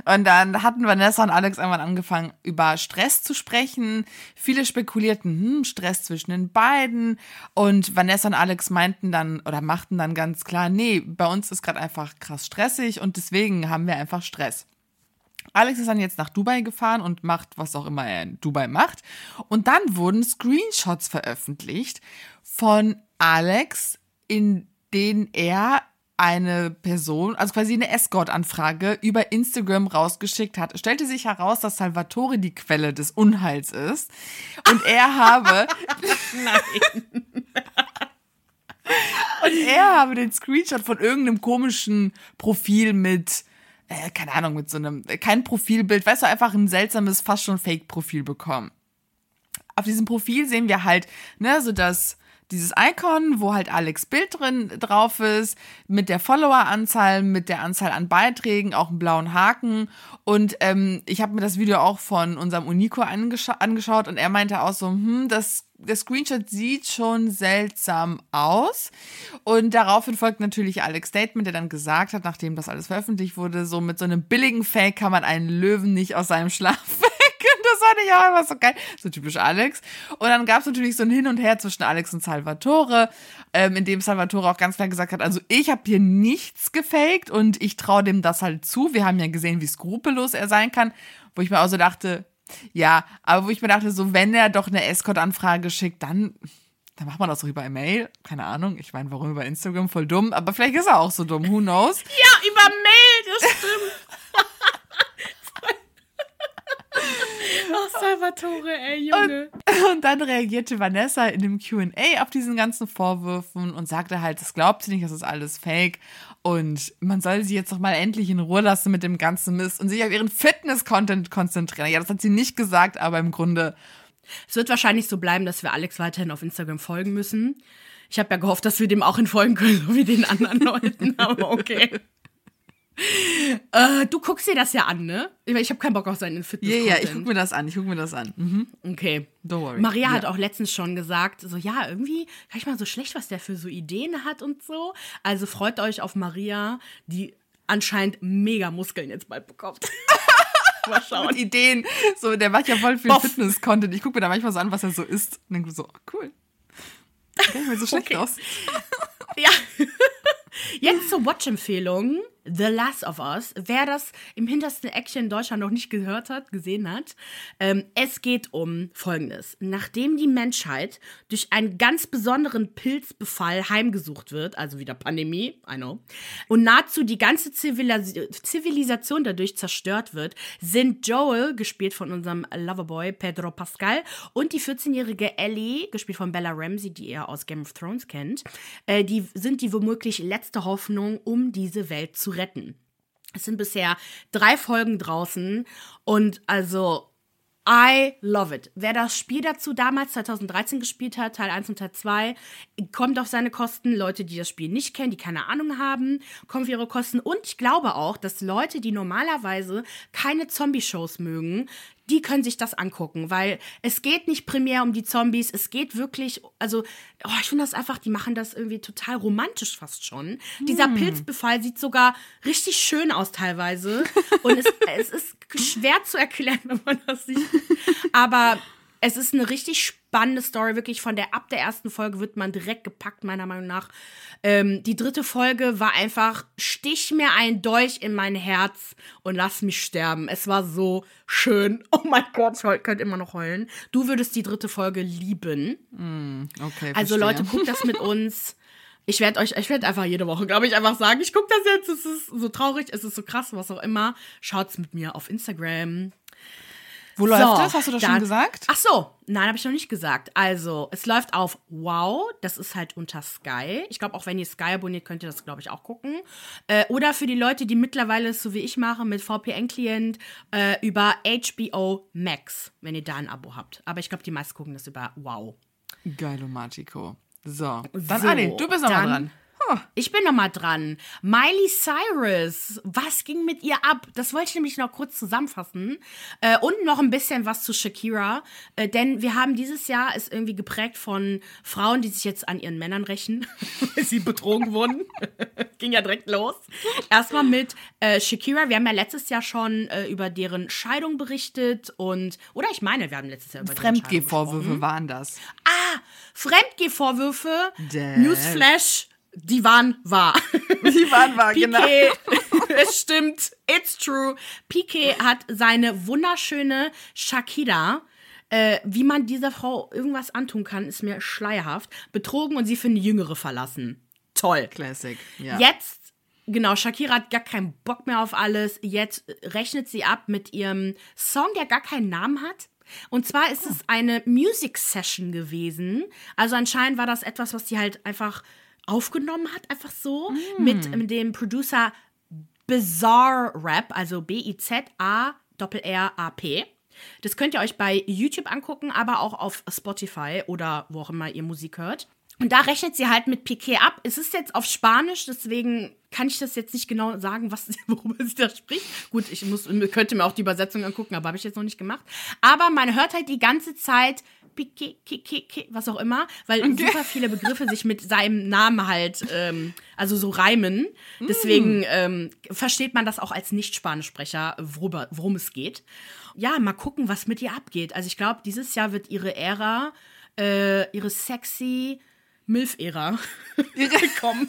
Und dann hatten Vanessa und Alex irgendwann angefangen, über Stress zu sprechen. Viele spekulierten, hm, Stress zwischen den beiden. Und Vanessa und Alex meinten dann oder machten dann ganz klar, nee, bei uns ist gerade einfach krass stressig und deswegen haben wir einfach Stress. Alex ist dann jetzt nach Dubai gefahren und macht, was auch immer er in Dubai macht. Und dann wurden Screenshots veröffentlicht von Alex, in denen er eine Person, also quasi eine Escort-Anfrage über Instagram rausgeschickt hat. Es stellte sich heraus, dass Salvatore die Quelle des Unheils ist. Und er habe. Nein. Und er habe den Screenshot von irgendeinem komischen Profil mit, äh, keine Ahnung, mit so einem, äh, kein Profilbild, weißt du, einfach ein seltsames, fast schon Fake-Profil bekommen. Auf diesem Profil sehen wir halt, ne, so das, dieses Icon, wo halt Alex Bild drin drauf ist, mit der Follower-Anzahl, mit der Anzahl an Beiträgen, auch einen blauen Haken. Und ähm, ich habe mir das Video auch von unserem Unico angescha angeschaut und er meinte auch so, hm, das, der Screenshot sieht schon seltsam aus. Und daraufhin folgt natürlich Alex Statement, der dann gesagt hat, nachdem das alles veröffentlicht wurde, so mit so einem billigen Fake kann man einen Löwen nicht aus seinem Schlaf. Das fand ich auch einfach so geil. So typisch Alex. Und dann gab es natürlich so ein Hin und Her zwischen Alex und Salvatore, ähm, in dem Salvatore auch ganz klar gesagt hat, also ich habe hier nichts gefaked und ich traue dem das halt zu. Wir haben ja gesehen, wie skrupellos er sein kann, wo ich mir auch so dachte, ja, aber wo ich mir dachte, so wenn er doch eine Escort-Anfrage schickt, dann dann macht man das doch über E-Mail. Keine Ahnung. Ich meine, warum über Instagram? Voll dumm. Aber vielleicht ist er auch so dumm. Who knows? Ja, über Mail, das stimmt. Oh, Salvatore, ey, Junge. Und dann reagierte Vanessa in dem QA auf diesen ganzen Vorwürfen und sagte halt, das glaubt sie nicht, das ist alles fake. Und man soll sie jetzt doch mal endlich in Ruhe lassen mit dem ganzen Mist und sich auf ihren Fitness-Content konzentrieren. Ja, das hat sie nicht gesagt, aber im Grunde. Es wird wahrscheinlich so bleiben, dass wir Alex weiterhin auf Instagram folgen müssen. Ich habe ja gehofft, dass wir dem auch entfolgen können, so wie den anderen Leuten, aber okay. Äh, du guckst dir das ja an, ne? Ich, ich habe keinen Bock auf seinen fitness Ja, ja, ich guck mir das an. Ich guck mir das an. Mhm. Okay. Don't worry. Maria Ja. hat auch letztens schon gesagt, so ja, irgendwie gar nicht mal so schlecht, was der für so Ideen hat und so. Also freut euch auf Maria, die anscheinend mega Muskeln jetzt bald bekommt. mal schauen. Mit Ideen. So, der macht ja voll viel. Fitness-Content. Ich gucke mir da manchmal so an, was er so isst. Und denke so, oh, cool. Gar nicht mehr so schlecht Okay. aus. Ja. Jetzt zur Watch-Empfehlung. The Last of Us. Wer das im hintersten Action in Deutschland noch nicht gehört hat, gesehen hat, ähm, es geht um Folgendes. Nachdem die Menschheit durch einen ganz besonderen Pilzbefall heimgesucht wird, also wieder Pandemie, I know, und nahezu die ganze Zivilis Zivilisation dadurch zerstört wird, sind Joel, gespielt von unserem Loverboy Pedro Pascal, und die 14-jährige Ellie, gespielt von Bella Ramsey, die ihr aus Game of Thrones kennt, äh, die sind die womöglich letzte Hoffnung, um diese Welt zu retten. Es sind bisher drei Folgen draußen und also I love it. Wer das Spiel dazu damals 2013 gespielt hat, Teil 1 und Teil 2, kommt auf seine Kosten. Leute, die das Spiel nicht kennen, die keine Ahnung haben, kommen auf ihre Kosten. Und ich glaube auch, dass Leute, die normalerweise keine Zombie-Shows mögen, die können sich das angucken, weil es geht nicht primär um die Zombies, es geht wirklich, also, oh, ich finde das einfach, die machen das irgendwie total romantisch fast schon. Dieser Pilzbefall sieht sogar richtig schön aus teilweise und es, es ist schwer zu erklären, wenn man das sieht. Aber es ist eine richtig spannende Story, wirklich von der ab der ersten Folge wird man direkt gepackt, meiner Meinung nach. Ähm, die dritte Folge war einfach, stich mir ein Dolch in mein Herz und lass mich sterben. Es war so schön. Oh mein Gott, ich könnte immer noch heulen. Du würdest die dritte Folge lieben. Okay, Also verstehe. Leute, guckt das mit uns. Ich werde euch, ich werde einfach jede Woche, glaube ich, einfach sagen, ich gucke das jetzt, es ist so traurig, es ist so krass, was auch immer. Schaut's mit mir auf Instagram. Wo läuft das? Hast du das schon dann- gesagt? Ach so, nein, habe ich noch nicht gesagt. Also, es läuft auf Wow, das ist halt unter Sky. Ich glaube, auch wenn ihr Sky abonniert, könnt ihr das, glaube ich, auch gucken. Äh, oder für die Leute, die mittlerweile es so wie ich mache, mit VPN-Client, äh, über HBO Max, wenn ihr da ein Abo habt. Aber ich glaube, die meisten gucken das über Wow. Geilo Magico. So. Dann, So, Anni, du bist nochmal dann- Ich bin noch mal dran. Miley Cyrus, was ging mit ihr ab? Das wollte ich nämlich noch kurz zusammenfassen. Äh, und noch ein bisschen was zu Shakira. Äh, denn wir haben dieses Jahr ist irgendwie geprägt von Frauen, die sich jetzt an ihren Männern rächen, weil sie betrogen wurden. ging ja direkt los. Erstmal mit äh, Shakira. Wir haben ja letztes Jahr schon äh, über deren Scheidung berichtet. und Oder ich meine, wir haben letztes Jahr über Fremdgehvorwürfe waren das. Ah, Fremdgehvorwürfe. Newsflash, die waren wahr. Die waren wahr, genau. Piquet, es stimmt, it's true. Piquet hat seine wunderschöne Shakira, äh, wie man dieser Frau irgendwas antun kann, ist mir schleierhaft, betrogen und sie für eine Jüngere verlassen. Toll. Classic. Ja. Jetzt, genau, Shakira hat gar keinen Bock mehr auf alles. Jetzt rechnet sie ab mit ihrem Song, der gar keinen Namen hat. Und zwar ist es eine Music Session gewesen. Also anscheinend war das etwas, was sie halt einfach aufgenommen hat, einfach so, mit, mit dem Producer Bizarre Rap, also B-I-Z-A-R-R-A-P. Das könnt ihr euch bei YouTube angucken, aber auch auf Spotify oder wo auch immer ihr Musik hört. Und da rechnet sie halt mit Piquet ab. Es ist jetzt auf Spanisch, deswegen kann ich das jetzt nicht genau sagen, was, worüber sie da spricht. Gut, ich muss, könnte mir auch die Übersetzung angucken, aber habe ich jetzt noch nicht gemacht. Aber man hört halt die ganze Zeit was auch immer, weil super viele Begriffe sich mit seinem Namen halt, ähm, also so reimen. Deswegen ähm, versteht man das auch als Nicht-Spanischsprecher, worum es geht. Ja, mal gucken, was mit ihr abgeht. Also ich glaube, dieses Jahr wird ihre Ära, äh, ihre sexy MILF-Ära kommen.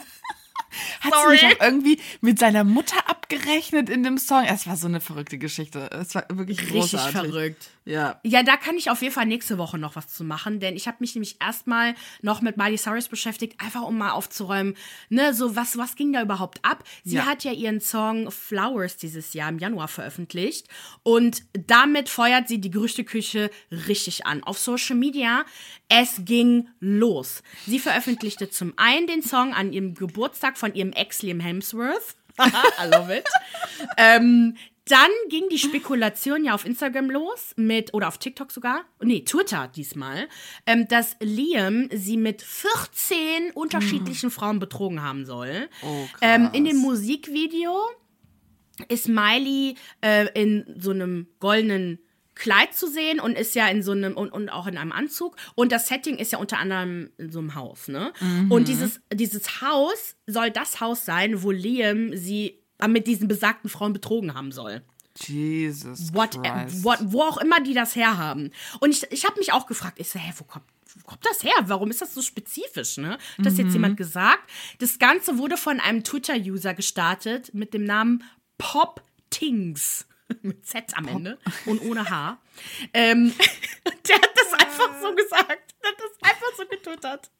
Hat Sorry. sie nicht auch irgendwie mit seiner Mutter abgerechnet in dem Song? Es war so eine verrückte Geschichte. Es war wirklich Richtig großartig. verrückt. Ja. Ja, da kann ich auf jeden Fall nächste Woche noch was zu machen, denn ich habe mich nämlich erstmal noch mit Miley Cyrus beschäftigt, einfach um mal aufzuräumen, ne, so was, was ging da überhaupt ab? Sie Ja. hat ja ihren Song Flowers dieses Jahr im Januar veröffentlicht und damit feuert sie die Gerüchteküche richtig an. Auf Social Media, es ging los. Sie veröffentlichte zum einen den Song an ihrem Geburtstag von ihrem Ex Liam Hemsworth. I love it. Ähm, dann ging die Spekulation ja auf Instagram los mit, oder auf TikTok sogar, nee, Twitter diesmal, ähm, dass Liam sie mit 14 unterschiedlichen Frauen betrogen haben soll. Oh, ähm, in dem Musikvideo ist Miley äh, in so einem goldenen Kleid zu sehen und ist ja in so einem und, und auch in einem Anzug und das Setting ist ja unter anderem in so einem Haus, ne? Und dieses dieses Haus soll das Haus sein, wo Liam sie äh, mit diesen besagten Frauen betrogen haben soll. Jesus What, äh, Christ. what, wo auch immer die das herhaben. Und ich, ich habe mich auch gefragt, ich so, hä, wo kommt, wo kommt das her? Warum ist das so spezifisch, ne? Hat das jetzt jemand gesagt? Das Ganze wurde von einem Twitter-User gestartet mit dem Namen Pop Tings. Mit Z am Ende und ohne H. Ähm, der hat das einfach so gesagt. Der hat das einfach so getwittert.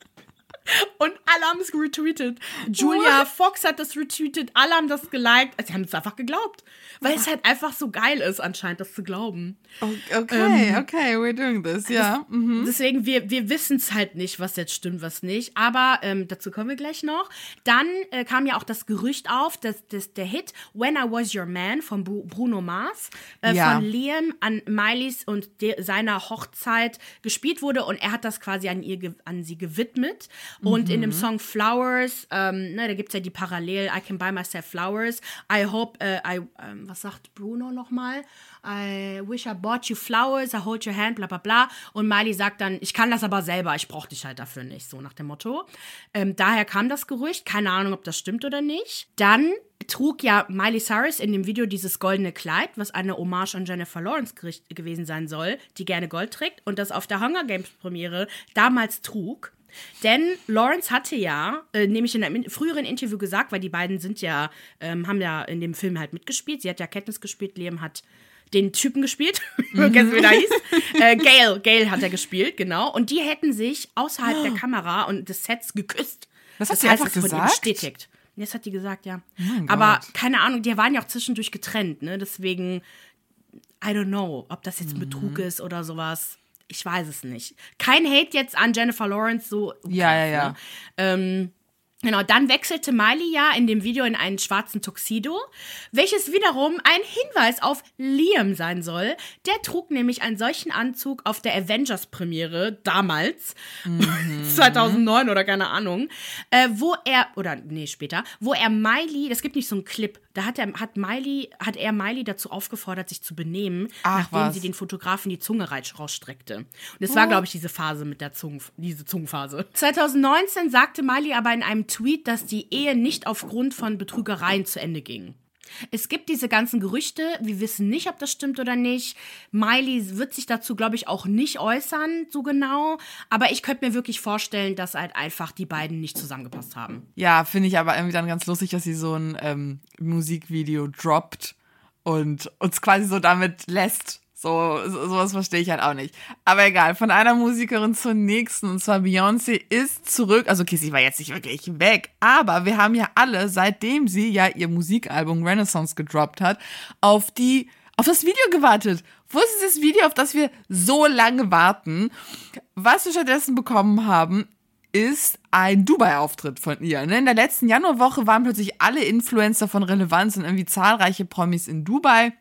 Und alle haben es retweetet. Julia Fox hat das retweetet, alle haben das geliked. Also, sie haben es einfach geglaubt. Weil es halt einfach so geil ist, anscheinend, das zu glauben. Okay, okay, we're doing this, ja. Mhm. Deswegen, wir, wir wissen es halt nicht, was jetzt stimmt, was nicht. Aber ähm, dazu kommen wir gleich noch. Dann äh, kam ja auch das Gerücht auf, dass, dass der Hit When I Was Your Man von Bruno Mars äh, Ja. von Liam an Miley's und seiner Hochzeit gespielt wurde. Und er hat das quasi an, ihr, an sie gewidmet. Und in dem Song Flowers, ähm, ne, da gibt es ja die Parallel, I can buy myself flowers. I hope, äh, I, ähm, was sagt Bruno nochmal? I wish I bought you flowers, I hold your hand, bla bla bla. Und Miley sagt dann, ich kann das aber selber, ich brauche dich halt dafür nicht, so nach dem Motto. Ähm, daher kam das Gerücht, keine Ahnung, ob das stimmt oder nicht. Dann trug ja Miley Cyrus in dem Video dieses goldene Kleid, was eine Hommage an Jennifer Lawrence gewesen sein soll, die gerne Gold trägt und das auf der Hunger Games Premiere damals trug. Denn Lawrence hatte ja, äh, nämlich in einem in- früheren Interview gesagt, weil die beiden sind ja, ähm, haben ja in dem Film halt mitgespielt. Sie hat ja Katniss gespielt, Liam hat den Typen gespielt, vergessen wie der hieß. Äh, Gail, Gail hat er gespielt, genau. Und die hätten sich außerhalb der Kamera und des Sets geküsst. Das hat sie einfach es wurde gesagt? bestätigt. Das hat die gesagt, ja. mein Aber Gott. keine Ahnung, die waren ja auch zwischendurch getrennt, ne? Deswegen, I don't know, ob das jetzt ein Betrug Mhm. ist oder sowas. Ich weiß es nicht. Kein Hate jetzt an Jennifer Lawrence, so. Ja, ja, ja. Ne? Ähm, Genau, dann wechselte Miley ja in dem Video in einen schwarzen Tuxedo, welches wiederum ein Hinweis auf Liam sein soll. Der trug nämlich einen solchen Anzug auf der Avengers-Premiere damals, 2009 oder keine Ahnung, äh, wo er, oder nee, später, wo er Miley, es gibt nicht so einen Clip, da hat er, hat Miley, hat er Miley dazu aufgefordert, sich zu benehmen, Ach, nachdem was. sie den Fotografen die Zunge reich- rausstreckte. Und es war, glaube ich, diese Phase mit der Zungen, diese Zungenphase. 2019 sagte Miley aber in einem Tweet, dass die Ehe nicht aufgrund von Betrügereien zu Ende ging. Es gibt diese ganzen Gerüchte, wir wissen nicht, ob das stimmt oder nicht. Miley wird sich dazu, glaube ich, auch nicht äußern, so genau. Aber ich könnte mir wirklich vorstellen, dass halt einfach die beiden nicht zusammengepasst haben. Ja, finde ich aber irgendwie dann ganz lustig, dass sie so ein ähm, Musikvideo droppt und uns quasi so damit lässt. So, so sowas verstehe ich halt auch nicht. Aber egal, von einer Musikerin zur nächsten. Und zwar Beyoncé ist zurück. Also, okay, sie war jetzt nicht wirklich weg. Aber wir haben ja alle, seitdem sie ja ihr Musikalbum Renaissance gedroppt hat, auf die, auf das Video gewartet. Wo ist dieses Video, auf das wir so lange warten? Was wir stattdessen bekommen haben, ist ein Dubai-Auftritt von ihr. ne? In der letzten Januarwoche waren plötzlich alle Influencer von Relevanz und irgendwie zahlreiche Promis in Dubai.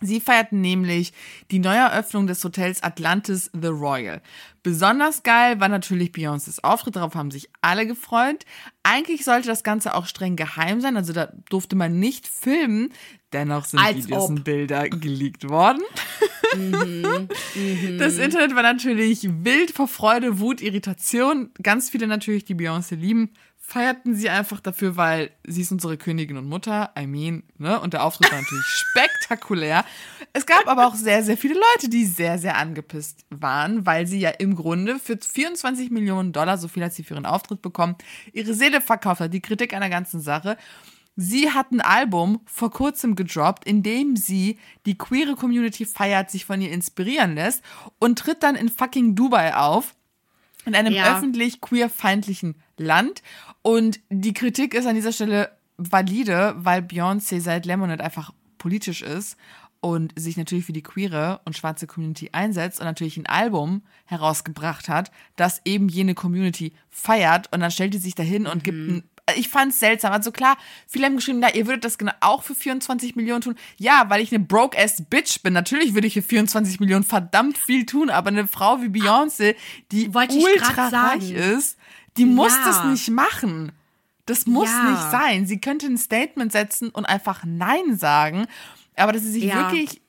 Sie feierten nämlich die Neueröffnung des Hotels Atlantis The Royal. Besonders geil war natürlich Beyoncés Auftritt, darauf haben sich alle gefreut. Eigentlich sollte das Ganze auch streng geheim sein, also da durfte man nicht filmen. Dennoch sind Als Videos ob. und Bilder geleakt worden. Das Internet war natürlich wild vor Freude, Wut, Irritation. Ganz viele natürlich, die Beyoncé lieben, feierten sie einfach dafür, weil sie ist unsere Königin und Mutter. I mean, ne? Und der Auftritt war natürlich spektakulär. Es gab aber auch sehr, sehr viele Leute, die sehr, sehr angepisst waren, weil sie ja im Grunde für 24 Millionen Dollar, so viel hat sie für ihren Auftritt bekommen, ihre Seele verkauft hat. Die Kritik an der ganzen Sache. Sie hat ein Album vor kurzem gedroppt, in dem sie die queere Community feiert, sich von ihr inspirieren lässt und tritt dann in fucking Dubai auf. In einem Ja. öffentlich queerfeindlichen Land. Und die Kritik ist an dieser Stelle valide, weil Beyoncé seit Lemonade einfach politisch ist und sich natürlich für die queere und schwarze Community einsetzt und natürlich ein Album herausgebracht hat, das eben jene Community feiert. Und dann stellt die sich dahin und gibt ein ich fand's seltsam. Also klar, viele haben geschrieben, na, ihr würdet das genau auch für 24 Millionen tun. Ja, weil ich eine broke-ass Bitch bin. Natürlich würde ich für 24 Millionen verdammt viel tun, aber eine Frau wie Beyoncé, die Wollte ich ultra reich ist, die muss Ja. das nicht machen. Das muss Ja. nicht sein. Sie könnte ein Statement setzen und einfach Nein sagen. Aber dass sie sich Ja. wirklich,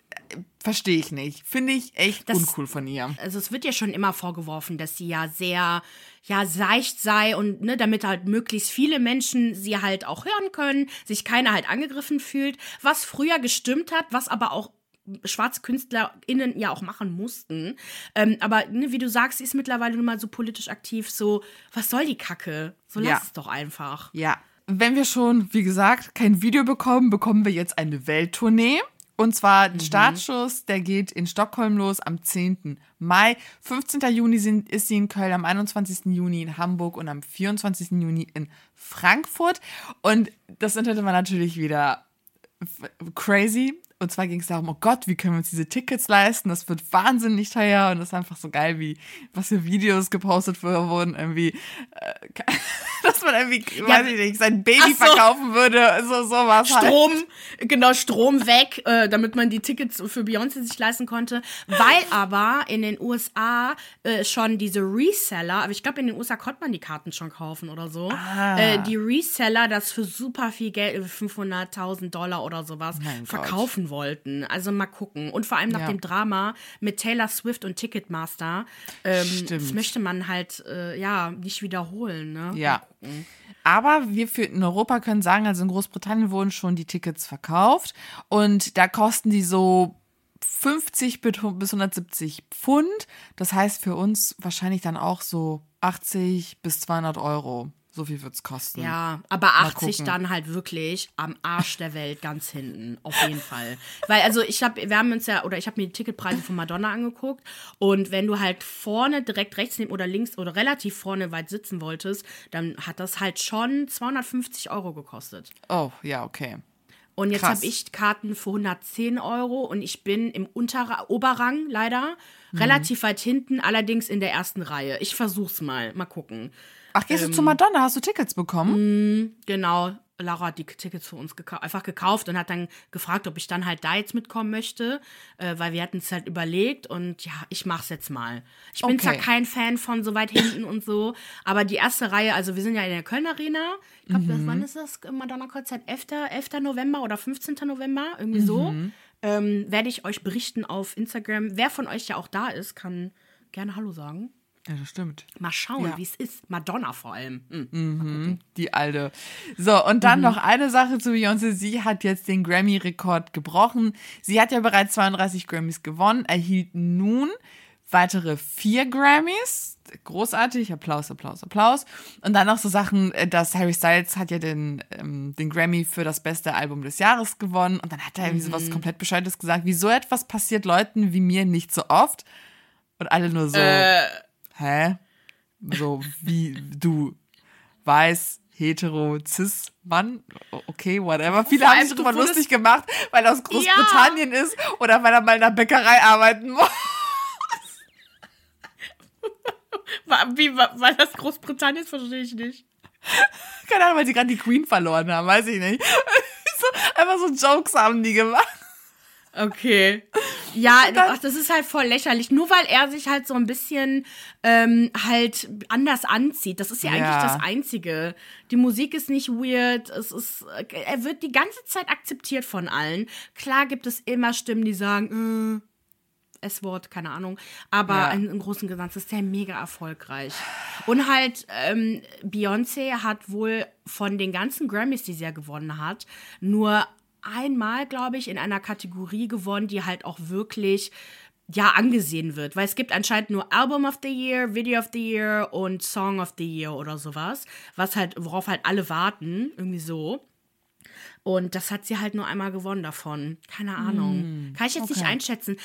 verstehe ich nicht. Finde ich echt Das- uncool von ihr. also es wird ja schon immer vorgeworfen, dass sie ja sehr, ja, seicht sei und ne, damit halt möglichst viele Menschen sie halt auch hören können, sich keiner halt angegriffen fühlt, was früher gestimmt hat, was aber auch schwarze KünstlerInnen ja auch machen mussten. Ähm, aber ne, wie du sagst, sie ist mittlerweile nun mal so politisch aktiv, so, was soll die Kacke? So lass Ja. es doch einfach. Ja. Wenn wir schon, wie gesagt, kein Video bekommen, bekommen wir jetzt eine Welttournee. Und zwar mhm. Startschuss, der geht in Stockholm los am 10. Mai. 15. Juni sind, ist sie in Köln, am 21. Juni in Hamburg und am 24. Juni in Frankfurt. Und das Internet war natürlich wieder crazy. Und zwar ging es darum, oh Gott, wie können wir uns diese Tickets leisten? Das wird wahnsinnig teuer und das ist einfach so geil, wie was für Videos gepostet wurden, irgendwie, äh, dass man irgendwie, ja, weiß ich nicht, sein Baby so. verkaufen würde, so sowas. Strom, halt. genau, Strom weg, äh, damit man die Tickets für Beyoncé sich leisten konnte. Weil aber in den USA äh, schon diese Reseller, aber ich glaube, in den USA konnte man die Karten schon kaufen oder so. Ah. Äh, die Reseller das für super viel Geld, 500.000 Dollar oder sowas, mein verkaufen Gott wollten. Also mal gucken. Und vor allem nach ja. dem Drama mit Taylor Swift und Ticketmaster, ähm, das möchte man halt äh, ja nicht wiederholen. Ne? Ja. Aber wir für in Europa können sagen, also in Großbritannien wurden schon die Tickets verkauft und da kosten die so 50 bis 170 Pfund. Das heißt für uns wahrscheinlich dann auch so 80 bis 200 Euro. So viel wird es kosten. Ja, aber 80 dann halt wirklich am Arsch der Welt ganz hinten. Auf jeden Fall. Weil, also ich habe, wir haben uns ja, oder ich habe mir die Ticketpreise von Madonna angeguckt. Und wenn du halt vorne direkt rechts neben oder links oder relativ vorne weit sitzen wolltest, dann hat das halt schon 250 Euro gekostet. Oh, ja, okay. Und jetzt habe ich Karten für 110 Euro und ich bin im Unterra Oberrang leider, mhm. relativ weit hinten, allerdings in der ersten Reihe. Ich versuch's mal, mal gucken. Ach, gehst ähm, du zu Madonna? Hast du Tickets bekommen? Mh, genau. Laura hat die Tickets für uns gekau einfach gekauft und hat dann gefragt, ob ich dann halt da jetzt mitkommen möchte, äh, weil wir hatten es halt überlegt und ja, ich mach's jetzt mal. Ich bin okay. zwar kein Fan von so weit hinten und so, aber die erste Reihe, also wir sind ja in der Köln Arena. Ich glaube, mhm. wann ist das Madonna-Konzert? 11. 11. November oder 15. November, irgendwie mhm. so. Ähm, werde ich euch berichten auf Instagram. Wer von euch ja auch da ist, kann gerne Hallo sagen. Ja, das stimmt. Mal schauen, ja. wie es ist. Madonna vor allem. Mhm. Mhm, die alte. So, und dann mhm. noch eine Sache zu Beyoncé. Sie hat jetzt den Grammy-Rekord gebrochen. Sie hat ja bereits 32 Grammys gewonnen, erhielt nun weitere vier Grammys. Großartig, Applaus, Applaus, Applaus. Und dann noch so Sachen, äh, dass Harry Styles hat ja den, ähm, den Grammy für das beste Album des Jahres gewonnen. Und dann hat er irgendwie mhm. so was komplett Bescheides gesagt, wie so etwas passiert Leuten wie mir nicht so oft. Und alle nur so. Äh hä? So wie du weiß, hetero, cis, Mann, okay, whatever. Viele haben sich darüber lustig gemacht, weil er aus Großbritannien ja. ist oder weil er mal in der Bäckerei arbeiten muss. Wie, weil das Großbritannien ist, verstehe ich nicht. Keine Ahnung, weil sie gerade die Queen verloren haben, weiß ich nicht. einfach so Jokes haben die gemacht. Okay. Ja, ach, das ist halt voll lächerlich. Nur weil er sich halt so ein bisschen ähm, halt anders anzieht. Das ist ja, ja, eigentlich das Einzige. Die Musik ist nicht weird. Es ist, er wird die ganze Zeit akzeptiert von allen. Klar gibt es immer Stimmen, die sagen, äh, S-Wort, keine Ahnung. Aber ja. im, Großen und Ganzen ist der mega erfolgreich. Und halt, ähm, Beyoncé hat wohl von den ganzen Grammys, die sie ja gewonnen hat, nur einmal, glaube ich, in einer Kategorie gewonnen, die halt auch wirklich ja angesehen wird, weil es gibt anscheinend nur Album of the Year, Video of the Year und Song of the Year oder sowas, was halt worauf halt alle warten, irgendwie so. Und das hat sie halt nur einmal gewonnen davon. Keine Ahnung. Mm, Kann ich jetzt okay. nicht einschätzen.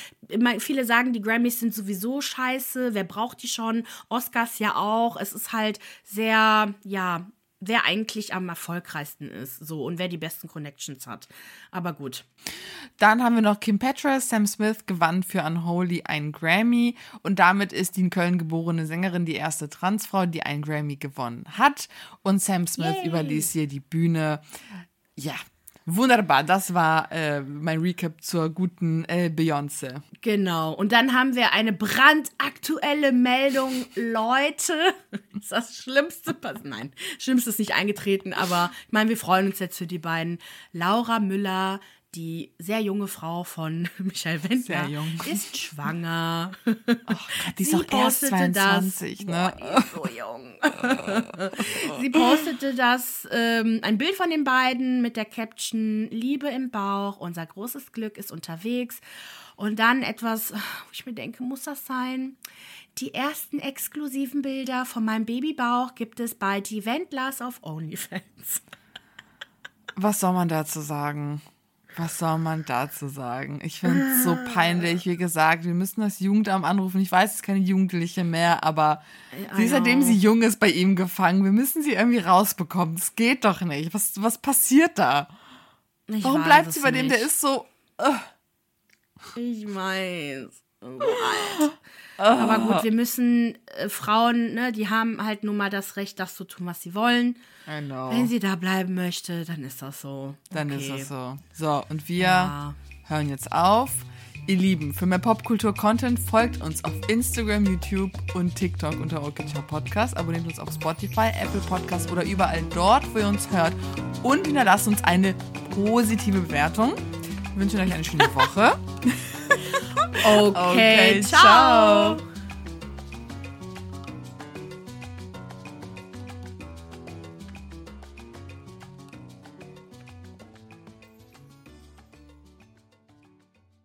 Viele sagen, die Grammys sind sowieso scheiße. Wer braucht die schon? Oscars ja auch. Es ist halt sehr, ja, wer eigentlich am erfolgreichsten ist, so und wer die besten Connections hat. Aber gut. Dann haben wir noch Kim Petras. Sam Smith gewann für Unholy einen Grammy und damit ist die in Köln geborene Sängerin die erste Transfrau, die einen Grammy gewonnen hat. Und Sam Smith Yay. überließ hier die Bühne. Ja, Wunderbar, das war äh, mein Recap zur guten äh, Beyoncé. Genau, und dann haben wir eine brandaktuelle Meldung. Leute, ist das Schlimmste passiert? Nein, Schlimmste ist nicht eingetreten, aber ich meine, wir freuen uns jetzt für die beiden. Laura Müller, die sehr junge Frau von Michael Wendler ist schwanger. Oh Gott, die ist Sie doch erst 22, das. ne? Boah, so jung. Sie postete das, ähm, ein Bild von den beiden mit der Caption Liebe im Bauch, unser großes Glück ist unterwegs. Und dann etwas, wo ich mir denke, muss das sein? Die ersten exklusiven Bilder von meinem Babybauch gibt es bei die Wendlers auf OnlyFans. Was soll man dazu sagen? Was soll man dazu sagen? Ich finde es so peinlich. Wie gesagt, wir müssen das Jugendamt anrufen. Ich weiß, es ist keine Jugendliche mehr, aber sie ist, seitdem sie jung ist, bei ihm gefangen. Wir müssen sie irgendwie rausbekommen. Das geht doch nicht. Was, was passiert da? Ich Warum bleibt sie bei dem? Der nicht. ist so. äh, Ich weiß. So alt. Aber gut, wir müssen äh, Frauen, ne, die haben halt nun mal das Recht, das zu tun, was sie wollen. Know. Wenn sie da bleiben möchte, dann ist das so. Dann okay. ist es so. So, und wir Ja. hören jetzt auf. Ihr Lieben, für mehr Popkultur-Content folgt uns auf Instagram, YouTube und TikTok unter Orchidea Podcast. Abonniert uns auf Spotify, Apple Podcast oder überall dort, wo ihr uns hört. Und hinterlasst uns eine positive Bewertung. Wir wünschen euch eine schöne Woche. Okay, Okay, ciao. ciao.